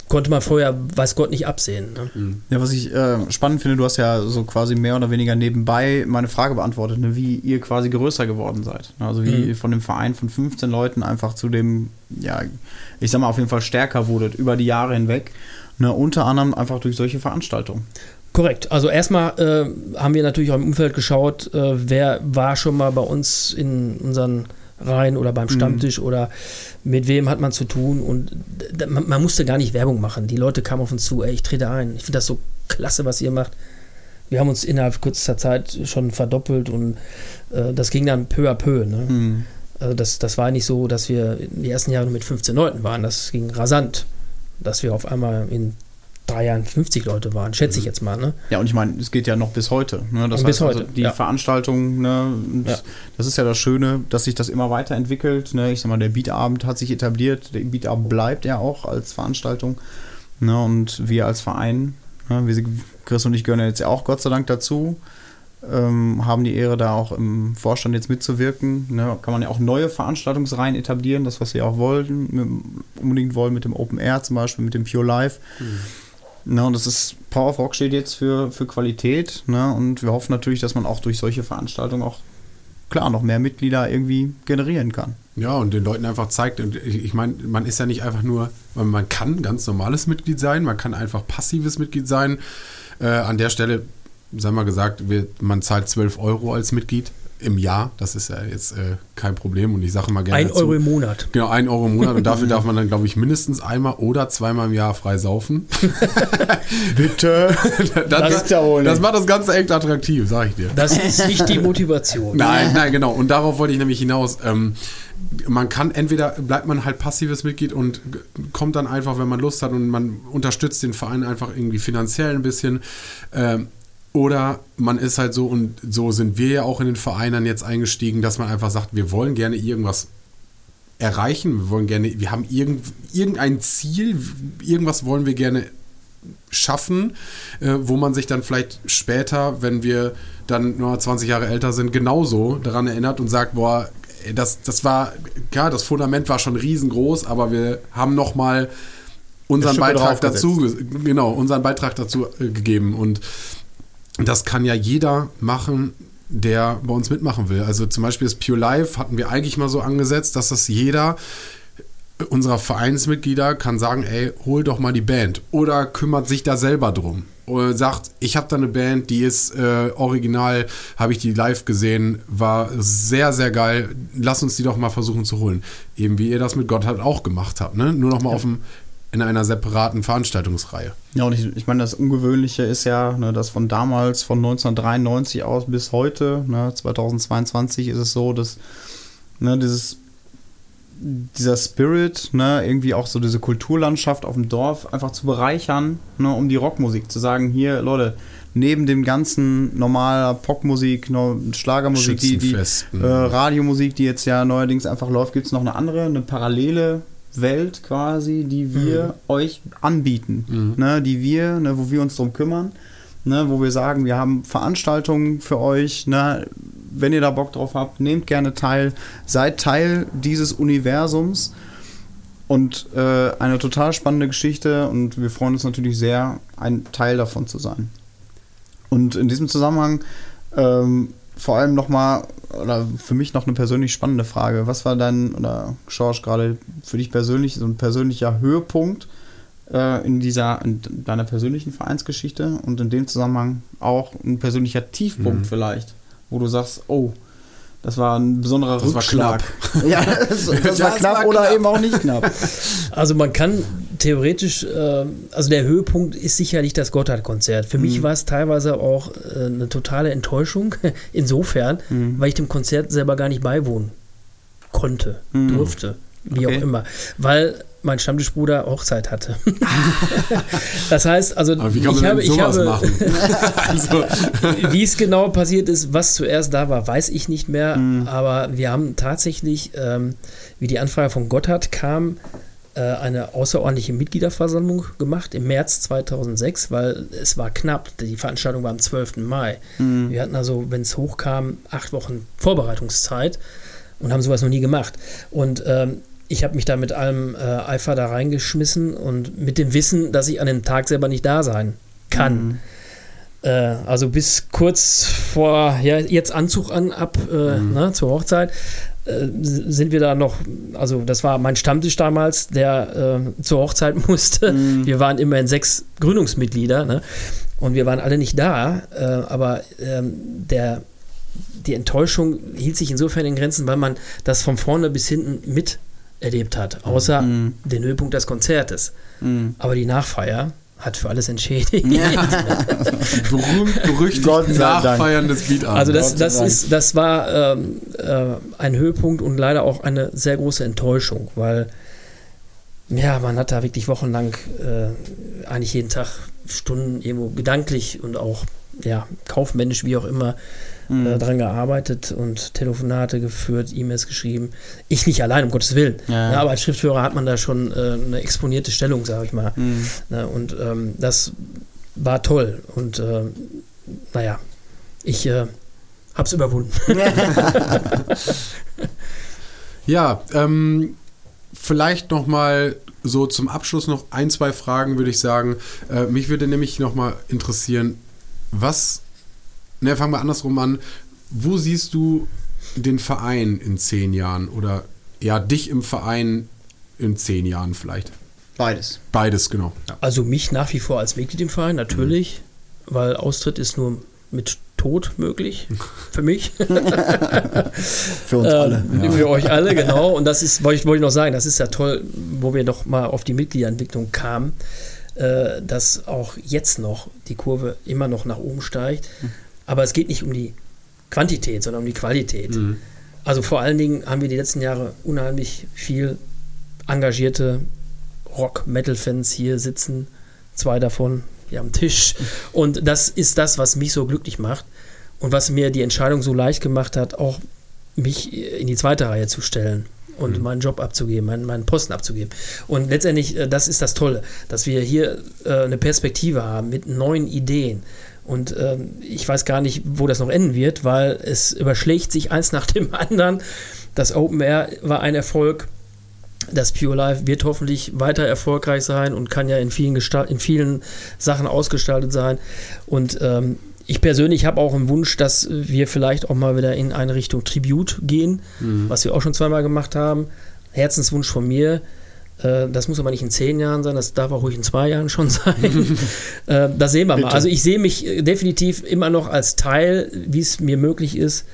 konnte man vorher, weiß Gott, nicht absehen. Ne? Ja, was ich äh, spannend finde, du hast ja so quasi mehr oder weniger nebenbei meine Frage beantwortet, ne, wie ihr quasi größer geworden seid. Also wie Mhm. ihr von dem Verein von 15 Leuten einfach zu dem, ja, ich sag mal auf jeden Fall stärker wurdet über die Jahre hinweg. Ne, unter anderem einfach durch solche Veranstaltungen. Korrekt. Also erstmal äh, haben wir natürlich auch im Umfeld geschaut, äh, wer war schon mal bei uns in unseren Reihen oder beim Stammtisch oder mit wem hat man zu tun und man, man musste gar nicht Werbung machen. Die Leute kamen auf uns zu, ey, ich trete ein. Ich finde das so klasse, was ihr macht. Wir haben uns innerhalb kürzester Zeit schon verdoppelt und äh, das ging dann peu à peu. Ne? Mhm. Also das, das war nicht so, dass wir in die ersten Jahre nur mit 15 Leuten waren. Das ging rasant, dass wir auf einmal in drei Jahren 50 Leute waren, schätze ich jetzt mal. Ne? Ja, und ich meine, es geht ja noch bis heute. Ne? Das bis heißt also, heute, die ja. Veranstaltung, ne? Ja. das ist ja das Schöne, dass sich das immer weiterentwickelt. Ne? Ich sag mal, der Beatabend hat sich etabliert, der Beatabend bleibt ja auch als Veranstaltung. Ne? Und wir als Verein, ne? wir, Chris und ich gehören ja jetzt ja auch Gott sei Dank dazu, ähm, haben die Ehre, da auch im Vorstand jetzt mitzuwirken. Ne? Kann man ja auch neue Veranstaltungsreihen etablieren, das, was wir auch wollten, mit, unbedingt wollen mit dem Open Air zum Beispiel, mit dem Pure Life. Ne, und das ist, Power of Rock steht jetzt für, für Qualität, ne? Und wir hoffen natürlich, dass man auch durch solche Veranstaltungen auch klar noch mehr Mitglieder irgendwie generieren kann. Ja, und den Leuten einfach zeigt, und ich meine, man ist ja nicht einfach nur, man, kann ganz normales Mitglied sein, man kann einfach passives Mitglied sein. Äh, an der Stelle, sei mal gesagt, wir, man zahlt 12 Euro als Mitglied im Jahr. Das ist ja jetzt äh, kein Problem. Und ich sage mal gerne. Ein dazu, Euro im Monat. Genau, ein Euro im Monat. Und dafür darf man dann, glaube ich, mindestens einmal oder zweimal im Jahr frei saufen. Bitte! das, Das ist ja wohl das macht das Ganze echt attraktiv, sag ich dir. Das ist nicht die Motivation. Nein, nein, genau. Und darauf wollte ich nämlich hinaus. Ähm, man kann entweder bleibt man halt passives Mitglied und kommt dann einfach, wenn man Lust hat und man unterstützt den Verein einfach irgendwie finanziell ein bisschen. Ähm, oder man ist halt so, und so sind wir ja auch in den Vereinen jetzt eingestiegen, dass man einfach sagt, wir wollen gerne irgendwas erreichen, wir wollen gerne, wir haben irgend, irgendein Ziel, irgendwas wollen wir gerne schaffen, äh, wo man sich dann vielleicht später, wenn wir dann nur 20 Jahre älter sind, genauso daran erinnert und sagt, boah, das, das war, ja, das Fundament war schon riesengroß, aber wir haben noch mal unseren Beitrag dazu, ge- genau, unseren Beitrag dazu äh, gegeben. Und das kann ja jeder machen, der bei uns mitmachen will. Also zum Beispiel das Pure Life hatten wir eigentlich mal so angesetzt, dass das jeder unserer Vereinsmitglieder kann sagen, ey, hol doch mal die Band oder kümmert sich da selber drum. Oder sagt, ich habe da eine Band, die ist äh, original, habe ich die live gesehen, war sehr, sehr geil. Lass uns die doch mal versuchen zu holen. Eben wie ihr das mit Gott halt auch gemacht habt, ne? Nur noch mal auf dem, in einer separaten Veranstaltungsreihe. Ja, und ich, ich meine, das Ungewöhnliche ist ja, ne, dass von damals, von 1993 aus bis heute, ne, 2022 ist es so, dass ne, dieses, dieser Spirit, ne, irgendwie auch so diese Kulturlandschaft auf dem Dorf einfach zu bereichern, ne, um die Rockmusik zu sagen, hier, Leute, neben dem ganzen normaler Popmusik, Schlagermusik, die, die äh, Radiomusik, die jetzt ja neuerdings einfach läuft, gibt es noch eine andere, eine parallele Welt quasi, die wir euch anbieten, ne, die wir, ne, wo wir uns drum kümmern, ne, wo wir sagen, wir haben Veranstaltungen für euch, ne, wenn ihr da Bock drauf habt, nehmt gerne teil, seid Teil dieses Universums. Und äh, eine total spannende Geschichte und wir freuen uns natürlich sehr, ein Teil davon zu sein. Und in diesem Zusammenhang ähm, vor allem nochmal, oder für mich noch eine persönlich spannende Frage. Was war dein, oder Schorsch, gerade für dich persönlich so ein persönlicher Höhepunkt äh, in dieser, in deiner persönlichen Vereinsgeschichte und in dem Zusammenhang auch ein persönlicher Tiefpunkt Mhm. vielleicht, wo du sagst, oh, das war ein besonderer Das war Rückschlag. Ja, das, das Das war knapp war oder knapp. eben auch nicht knapp. Also man kann theoretisch, äh, also der Höhepunkt ist sicherlich das Gotthard-Konzert. Für mich Mhm. war es teilweise auch äh, eine totale Enttäuschung, insofern, Mhm. weil ich dem Konzert selber gar nicht beiwohnen konnte, Mhm. durfte, wie Okay. auch immer. Weil mein Stammtischbruder Hochzeit hatte. das heißt, also Aber wie kann man ich habe, denn ich sowas habe, machen? also, wie es genau passiert ist, was zuerst da war, weiß ich nicht mehr. Mhm. Aber wir haben tatsächlich, ähm, wie die Anfrage von Gotthard kam, äh, eine außerordentliche Mitgliederversammlung gemacht im März 2006, weil es war knapp. Die Veranstaltung war am 12. Mai. Mhm. Wir hatten also, wenn es hochkam, acht Wochen Vorbereitungszeit und haben sowas noch nie gemacht. Und ähm, ich habe mich da mit allem äh, Eifer da reingeschmissen und mit dem Wissen, dass ich an dem Tag selber nicht da sein kann. Mhm. Äh, also bis kurz vor, ja, jetzt Anzug an, ab äh, Mhm. ne, zur Hochzeit, äh, sind wir da noch, also das war mein Stammtisch damals, der äh, zur Hochzeit musste. Mhm. Wir waren immerhin sechs Gründungsmitglieder ne? und wir waren alle nicht da, äh, aber ähm, der, die Enttäuschung hielt sich insofern in Grenzen, weil man das von vorne bis hinten miterlebt hat, außer Mhm. den Höhepunkt des Konzertes. Mhm. Aber die Nachfeier hat für alles entschädigt. berühmt, berüchtigt. Nachfeiern des Beatabends. Also das, das, ist, das war ähm, äh, ein Höhepunkt und leider auch eine sehr große Enttäuschung, weil ja, man hat da wirklich wochenlang äh, eigentlich jeden Tag Stunden irgendwo gedanklich und auch ja, kaufmännisch, wie auch immer, Mhm. äh, dran gearbeitet und Telefonate geführt, E-Mails geschrieben. Ich nicht allein, um Gottes Willen. Ja. Ja, aber als Schriftführer hat man da schon äh, eine exponierte Stellung, sage ich mal. Mhm. Ne, und ähm, das war toll. Und ähm, naja, ich äh, hab's überwunden. Ja, ähm, vielleicht noch mal so zum Abschluss noch ein, zwei Fragen würde ich sagen. Äh, mich würde nämlich noch mal interessieren, was, ne, fangen wir andersrum an. Wo siehst du den Verein in zehn Jahren oder ja, dich im Verein in zehn Jahren vielleicht? Beides. Beides, genau. Ja. Also mich nach wie vor als Mitglied im Verein, natürlich, weil Austritt ist nur mit Tod möglich für mich. Für uns alle. Ähm, Für euch alle, genau. Und das ist, wollte ich, wollte ich noch sagen, das ist ja toll, wo wir noch mal auf die Mitgliederentwicklung kamen, äh, dass auch jetzt noch die Kurve immer noch nach oben steigt. Aber es geht nicht um die Quantität, sondern um die Qualität. Mhm. Also vor allen Dingen haben wir die letzten Jahre unheimlich viel engagierte Rock-Metal-Fans hier sitzen. Zwei davon hier am Tisch. Und das ist das, was mich so glücklich macht und was mir die Entscheidung so leicht gemacht hat, auch mich in die zweite Reihe zu stellen und meinen Job abzugeben, meinen, meinen Posten abzugeben. Und letztendlich, äh, das ist das Tolle, dass wir hier äh, eine Perspektive haben mit neuen Ideen. Und ähm, ich weiß gar nicht, wo das noch enden wird, weil es überschlägt sich eins nach dem anderen. Das Open Air war ein Erfolg. Das Pure Life wird hoffentlich weiter erfolgreich sein und kann ja in vielen, Gestalt, in vielen Sachen ausgestaltet sein. Und ähm, ich persönlich habe auch einen Wunsch, dass wir vielleicht auch mal wieder in eine Richtung Tribute gehen, was wir auch schon zweimal gemacht haben. Herzenswunsch von mir. Äh, Das muss aber nicht in zehn Jahren sein, das darf auch ruhig in zwei Jahren schon sein. Äh, Das sehen wir mal. Bitte. Also ich sehe mich äh, definitiv immer noch als Teil, wie es mir möglich ist,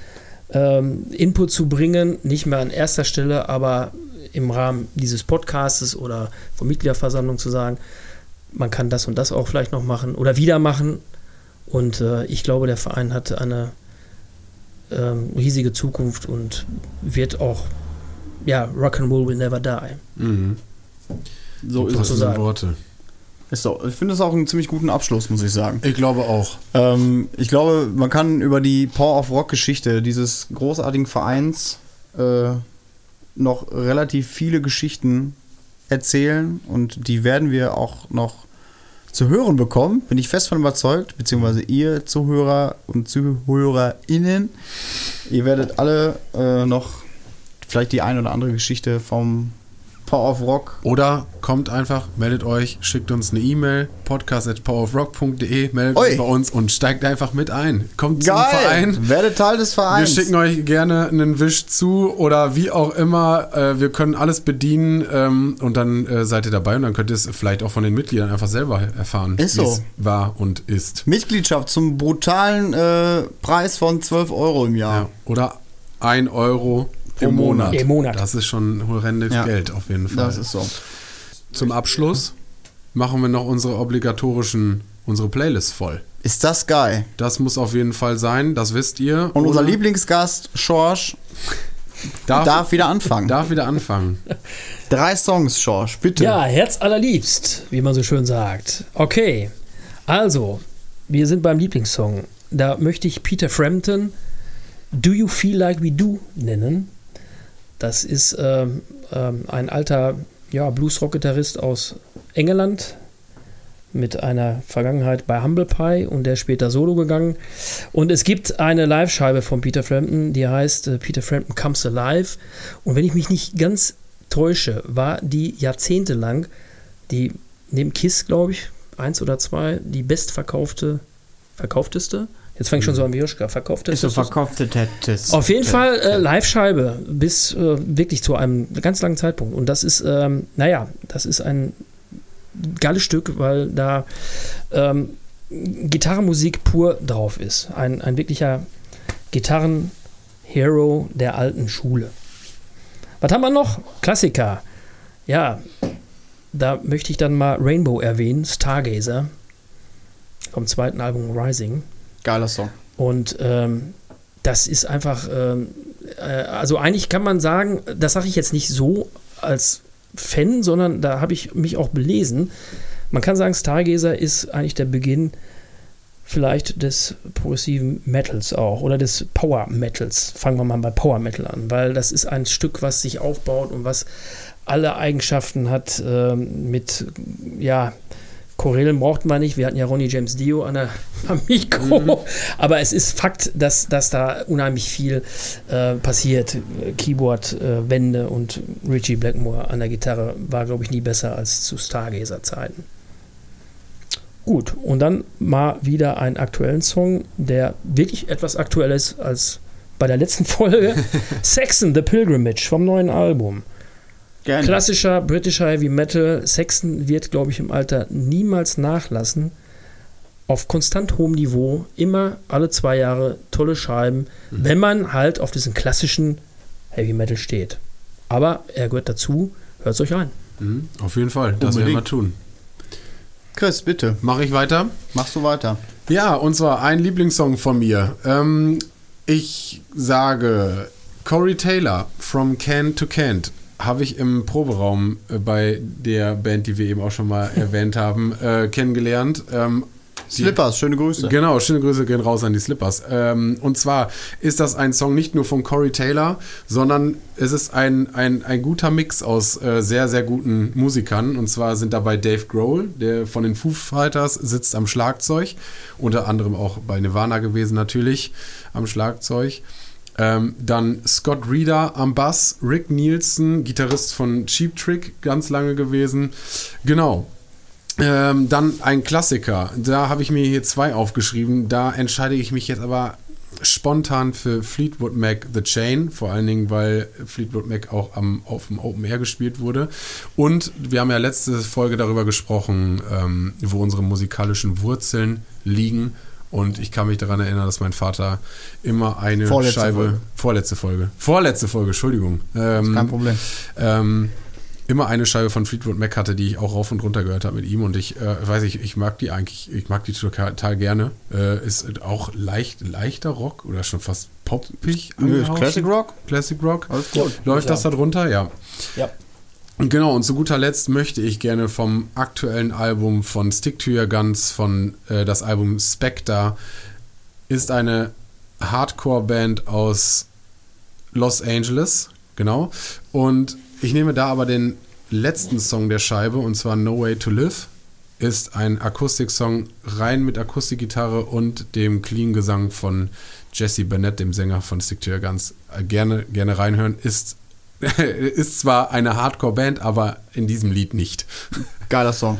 ähm, Input zu bringen, nicht mehr an erster Stelle, aber im Rahmen dieses Podcastes oder von Mitgliederversammlung zu sagen, man kann das und das auch vielleicht noch machen oder wieder machen. Und ich glaube, der Verein hat eine ähm, riesige Zukunft und wird auch, ja, Rock'n'Roll will never die. Mhm. So ist es. Worte. Ist so. Ich finde es auch einen ziemlich guten Abschluss, muss ich sagen. Ich glaube auch. Ähm, ich glaube, man kann über die Power of Rock Geschichte dieses großartigen Vereins äh, noch relativ viele Geschichten erzählen und die werden wir auch noch zu hören bekommen, bin ich fest von überzeugt, beziehungsweise ihr Zuhörer und ZuhörerInnen, ihr werdet alle äh, noch vielleicht die ein oder andere Geschichte vom Power of Rock. Oder kommt einfach, meldet euch, schickt uns eine E-Mail, podcast.powerofrock.de, meldet Oi. euch bei uns und steigt einfach mit ein. Kommt zum Geil! Verein. Werdet Teil des Wir Vereins. schicken euch gerne einen Wisch zu oder wie auch immer. Äh, wir können alles bedienen ähm, und dann äh, seid ihr dabei und dann könnt ihr es vielleicht auch von den Mitgliedern einfach selber erfahren, wie so. es war und ist. Mitgliedschaft zum brutalen äh, Preis von 12 Euro im Jahr. Ja. Oder ein Euro im Pro Monat. Monat. Im Monat. Das ist schon horrendes Ja. Geld auf jeden Fall. Das ist so. Zum Abschluss machen wir noch unsere obligatorischen, unsere Playlist voll. Ist das geil. Das muss auf jeden Fall sein, das wisst ihr. Und unser Lieblingsgast, Schorsch, darf, darf wieder anfangen. darf wieder anfangen. Drei Songs, Schorsch, bitte. Ja, Herz allerliebst, wie man so schön sagt. Okay, also, wir sind beim Lieblingssong. Da möchte ich Peter Frampton Do You Feel Like We Do nennen. Das ist ähm, ähm, ein alter ja, Blues-Rock-Gitarrist aus England mit einer Vergangenheit bei Humble Pie und der später solo gegangen. Und es gibt eine Live-Scheibe von Peter Frampton, die heißt äh, Peter Frampton Comes Alive. Und wenn ich mich nicht ganz täusche, war die jahrzehntelang die neben Kiss, glaube ich, eins oder zwei, die bestverkaufte, verkaufteste. Jetzt fange ich schon so an wie Joschka, verkaufteste. Ist so verkaufte Tettis. Auf jeden Fall äh, Live-Scheibe bis äh, wirklich zu einem ganz langen Zeitpunkt. Und das ist, ähm, naja, das ist ein geiles Stück, weil da ähm, Gitarrenmusik pur drauf ist. Ein, ein wirklicher Gitarren-Hero der alten Schule. Was haben wir noch? Klassiker. Ja, da möchte ich dann mal Rainbow erwähnen, Stargazer, vom zweiten Album Rising. Geiler Song. Und ähm, das ist einfach, ähm, äh, also eigentlich kann man sagen, das sage ich jetzt nicht so als Fan, sondern da habe ich mich auch belesen. Man kann sagen, Stargazer ist eigentlich der Beginn vielleicht des progressiven Metals auch oder des Power Metals. Fangen wir mal bei Power Metal an, weil das ist ein Stück, was sich aufbaut und was alle Eigenschaften hat ähm, mit, ja, Chorälen braucht man nicht. Wir hatten ja Ronnie James Dio an der, am Mikro. Aber es ist Fakt, dass, dass da unheimlich viel äh, passiert. Keyboard, äh, Wände und Richie Blackmore an der Gitarre war, glaube ich, nie besser als zu Stargazer-Zeiten. Gut, und dann mal wieder einen aktuellen Song, der wirklich etwas aktuell ist als bei der letzten Folge. Saxon, The Pilgrimage vom neuen Album. Gerne. Klassischer britischer Heavy Metal. Saxon wird, glaube ich, im Alter niemals nachlassen. Auf konstant hohem Niveau, immer alle zwei Jahre tolle Scheiben, wenn man halt auf diesen klassischen Heavy Metal steht. Aber er gehört dazu, hört es euch an. Mhm, auf jeden Fall, das werden wir tun. Chris, bitte, Mache ich weiter? machst du weiter. Ja, und zwar ein Lieblingssong von mir. Ähm, ich sage Corey Taylor, From Can to Can't, habe ich im Proberaum äh, bei der Band, die wir eben auch schon mal erwähnt haben, äh, kennengelernt. Ähm, die- Slippers, schöne Grüße. Genau, schöne Grüße gehen raus an die Slippers. Ähm, und zwar ist das ein Song nicht nur von Corey Taylor, sondern es ist ein, ein, ein guter Mix aus äh, sehr, sehr guten Musikern. Und zwar sind dabei Dave Grohl, der von den Foo Fighters sitzt am Schlagzeug, unter anderem auch bei Nirvana gewesen natürlich am Schlagzeug. Ähm, dann Scott Reeder am Bass, Rick Nielsen, Gitarrist von Cheap Trick, ganz lange gewesen. Genau, ähm, dann ein Klassiker. Da habe ich mir hier zwei aufgeschrieben. Da entscheide ich mich jetzt aber spontan für Fleetwood Mac The Chain, vor allen Dingen, weil Fleetwood Mac auch am, auf dem Open Air gespielt wurde. Und wir haben ja letzte Folge darüber gesprochen, ähm, wo unsere musikalischen Wurzeln liegen. Und ich kann mich daran erinnern, dass mein Vater immer eine Vorletzte Scheibe. Folge. Vorletzte Folge. Vorletzte Folge, Entschuldigung. Ähm, Kein Problem. ähm, immer eine Scheibe von Fleetwood Mac hatte, die ich auch rauf und runter gehört habe mit ihm und ich äh, weiß ich, ich mag die eigentlich, ich mag die total gerne. Äh, ist auch leicht, leichter Rock oder schon fast poppig. Nö. Classic Rock. Classic Rock. Alles gut. Läuft das da drunter? Ja. Ja. Und Genau, und zu guter Letzt möchte ich gerne vom aktuellen Album von Stick to Your Guns, von äh, das Album Spectre, ist eine Hardcore-Band aus Los Angeles, genau. Und ich nehme da aber den letzten Song der Scheibe, und zwar No Way to Live, ist ein Akustiksong rein mit Akustikgitarre und dem Clean-Gesang von Jesse Bennett, dem Sänger von Stick to Your Guns. Äh, Gerne, gerne reinhören, ist ist zwar eine Hardcore-Band, aber in diesem Lied nicht. Geiler Song.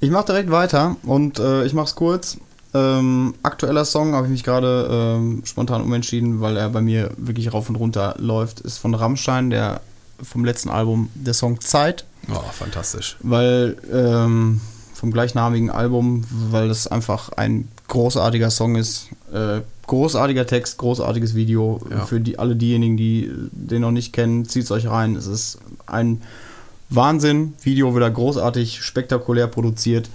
Ich mache direkt weiter und äh, ich mache es kurz. Ähm, aktueller Song habe ich mich gerade ähm, spontan umentschieden, weil er bei mir wirklich rauf und runter läuft. Ist von Rammstein, der vom letzten Album, der Song Zeit. Oh, fantastisch. Weil ähm, vom gleichnamigen Album, weil das einfach ein großartiger Song ist. Äh, großartiger Text, großartiges Video. Ja. Für die, alle diejenigen, die den noch nicht kennen, zieht es euch rein. Es ist ein Wahnsinn. Video wieder großartig, spektakulär produziert.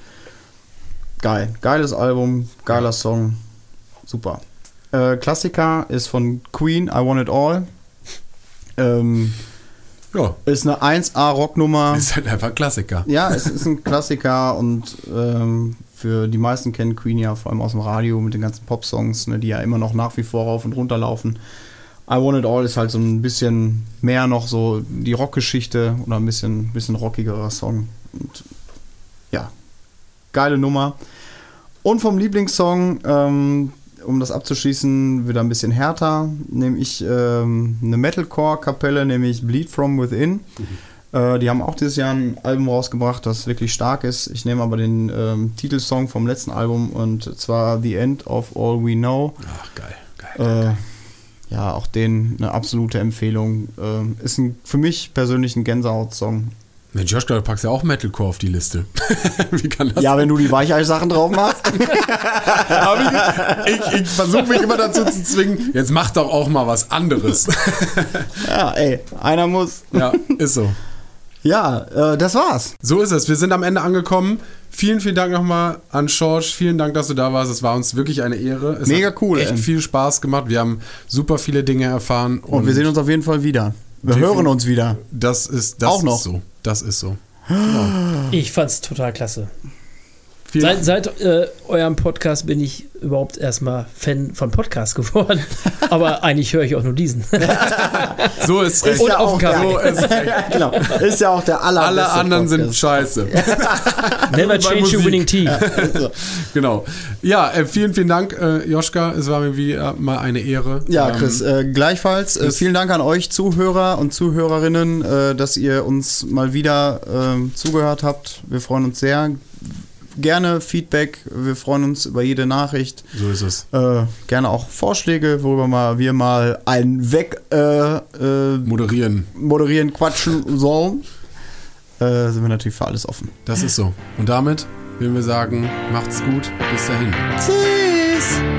Geil. Geiles Album, geiler. Song. Super. Äh, Klassiker ist von Queen, I Want It All. Ähm, Ja, ist eine 1A-Rocknummer. ist halt einfach ein Klassiker. Ja, es ist ein Klassiker und ähm, für die meisten kennen Queen ja vor allem aus dem Radio mit den ganzen Pop-Songs, ne, die ja immer noch nach wie vor rauf und runter laufen. I Want It All ist halt so ein bisschen mehr noch so die Rockgeschichte oder ein bisschen, bisschen rockigerer Song. Und ja, geile Nummer. Und vom Lieblingssong, ähm, um das abzuschließen, wieder ein bisschen härter, nehme ich ähm, eine Metalcore-Kapelle, nämlich Bleed From Within. Äh, die haben auch dieses Jahr ein Album rausgebracht, das wirklich stark ist. Ich nehme aber den ähm, Titelsong vom letzten Album und zwar The End of All We Know. Ach, geil. geil. Äh, ja, auch den eine absolute Empfehlung. Äh, ist ein, für mich persönlich ein Gänsehaut-Song. Mensch, Joschka, du packst ja auch Metalcore auf die Liste. Wie kann das Ja, wenn du die Weichei-Sachen drauf machst. Ich, ich, ich versuche mich immer dazu zu zwingen, jetzt mach doch auch mal was anderes. ja, ey, einer muss. ja, ist so. Ja, äh, das war's. So ist es. Wir sind am Ende angekommen. Vielen, vielen Dank nochmal an George. Vielen Dank, dass du da warst. Es war uns wirklich eine Ehre. Es Mega hat cool, Echt ey. viel Spaß gemacht. Wir haben super viele Dinge erfahren. Und, wir sehen uns auf jeden Fall wieder. Wir hören uns wieder. Das ist das Auch noch. Ist so. Das ist so. Ich fand's total klasse. Vielen, Seit, seit äh, eurem Podcast bin ich überhaupt erstmal Fan von Podcasts geworden. Aber eigentlich höre ich auch nur diesen. so ist recht. Und ja auf Kaffee. So ist genau. Ist ja auch der aller Alle anderen sind scheiße. Never change your winning team. genau. Ja, äh, vielen, vielen Dank, äh, Joschka. Es war mir wie äh, mal eine Ehre. Ja, Ähm, Chris, äh, gleichfalls. Äh, vielen Dank an euch Zuhörer und Zuhörerinnen, äh, dass ihr uns mal wieder ähm, zugehört habt. Wir freuen uns sehr. Gerne Feedback. Wir freuen uns über jede Nachricht. So ist es. Äh, gerne auch Vorschläge, worüber mal wir mal einen weg äh, äh, Moderieren. moderieren, quatschen sollen. Äh, sind wir natürlich für alles offen. Das ist so. Und damit würden wir sagen, macht's gut. Bis dahin. Tschüss!